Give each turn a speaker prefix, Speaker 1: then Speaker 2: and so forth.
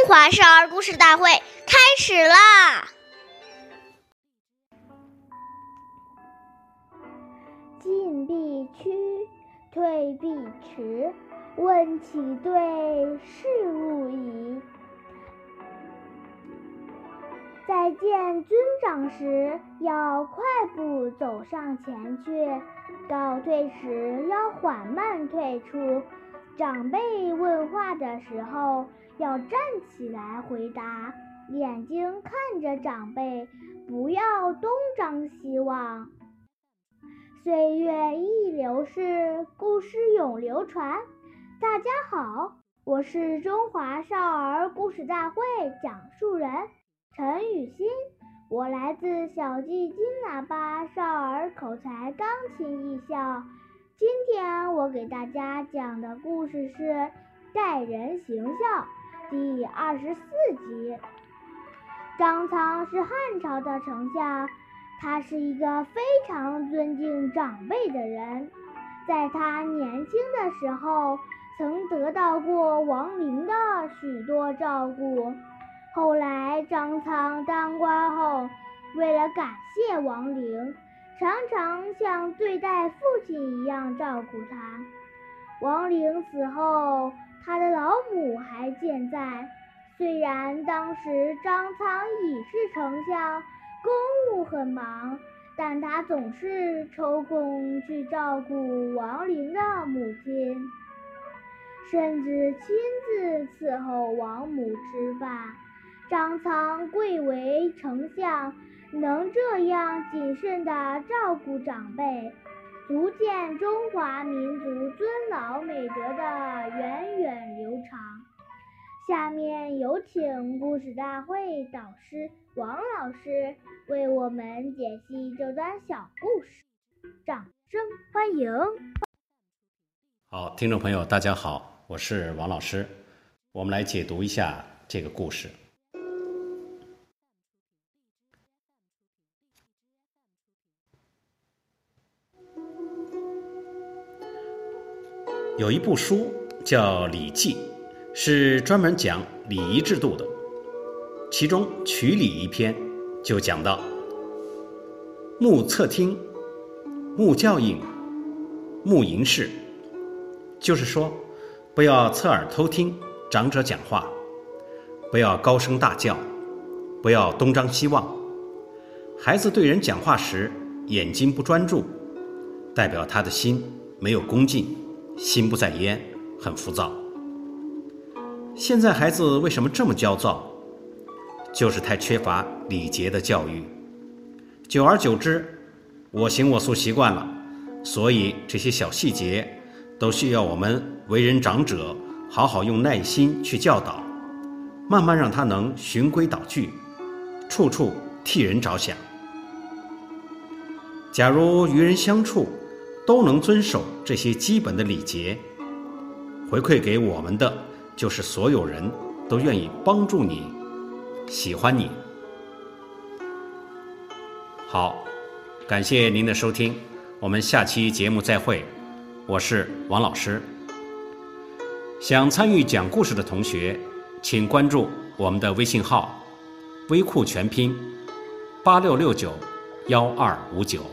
Speaker 1: 中华少儿故事大会开始啦！
Speaker 2: 进必趋，退必迟，问其对，是勿疑。在见尊长时，要快步走上前去；告退时，要缓慢退出。长辈问话的时候，要站起来回答，眼睛看着长辈，不要东张西望。岁月易流逝，故事永流传。大家好，我是中华少儿故事大会讲述人陈雨欣，我来自小季金喇叭少儿口才钢琴艺校。今天我给大家讲的故事是《待人行孝》第二十四集。张苍是汉朝的丞相，他是一个非常尊敬长辈的人。在他年轻的时候，曾得到过王陵的许多照顾。后来张苍当官后，为了感谢王陵。常常像对待父亲一样照顾他。王陵死后，他的老母还健在。虽然当时张苍已是丞相，公务很忙，但他总是抽空去照顾王陵的母亲，甚至亲自伺候王母吃饭。张苍贵为丞相。能这样谨慎地照顾长辈，足见中华民族尊老美德的源远流长。下面有请故事大会导师王老师为我们解析这段小故事，掌声欢迎！
Speaker 3: 好，听众朋友，大家好，我是王老师，我们来解读一下这个故事。有一部书叫《礼记》，是专门讲礼仪制度的。其中《曲礼》一篇就讲到：目侧听，目教应，目迎视。就是说，不要侧耳偷听长者讲话，不要高声大叫，不要东张西望。孩子对人讲话时眼睛不专注，代表他的心没有恭敬。心不在焉，很浮躁。现在孩子为什么这么焦躁？就是太缺乏礼节的教育。久而久之，我行我素习惯了，所以这些小细节都需要我们为人长者好好用耐心去教导，慢慢让他能循规蹈矩，处处替人着想。假如与人相处，都能遵守这些基本的礼节，回馈给我们的就是所有人都愿意帮助你、喜欢你。好，感谢您的收听，我们下期节目再会。我是王老师。想参与讲故事的同学，请关注我们的微信号“微库全拼八六六九幺二五九”。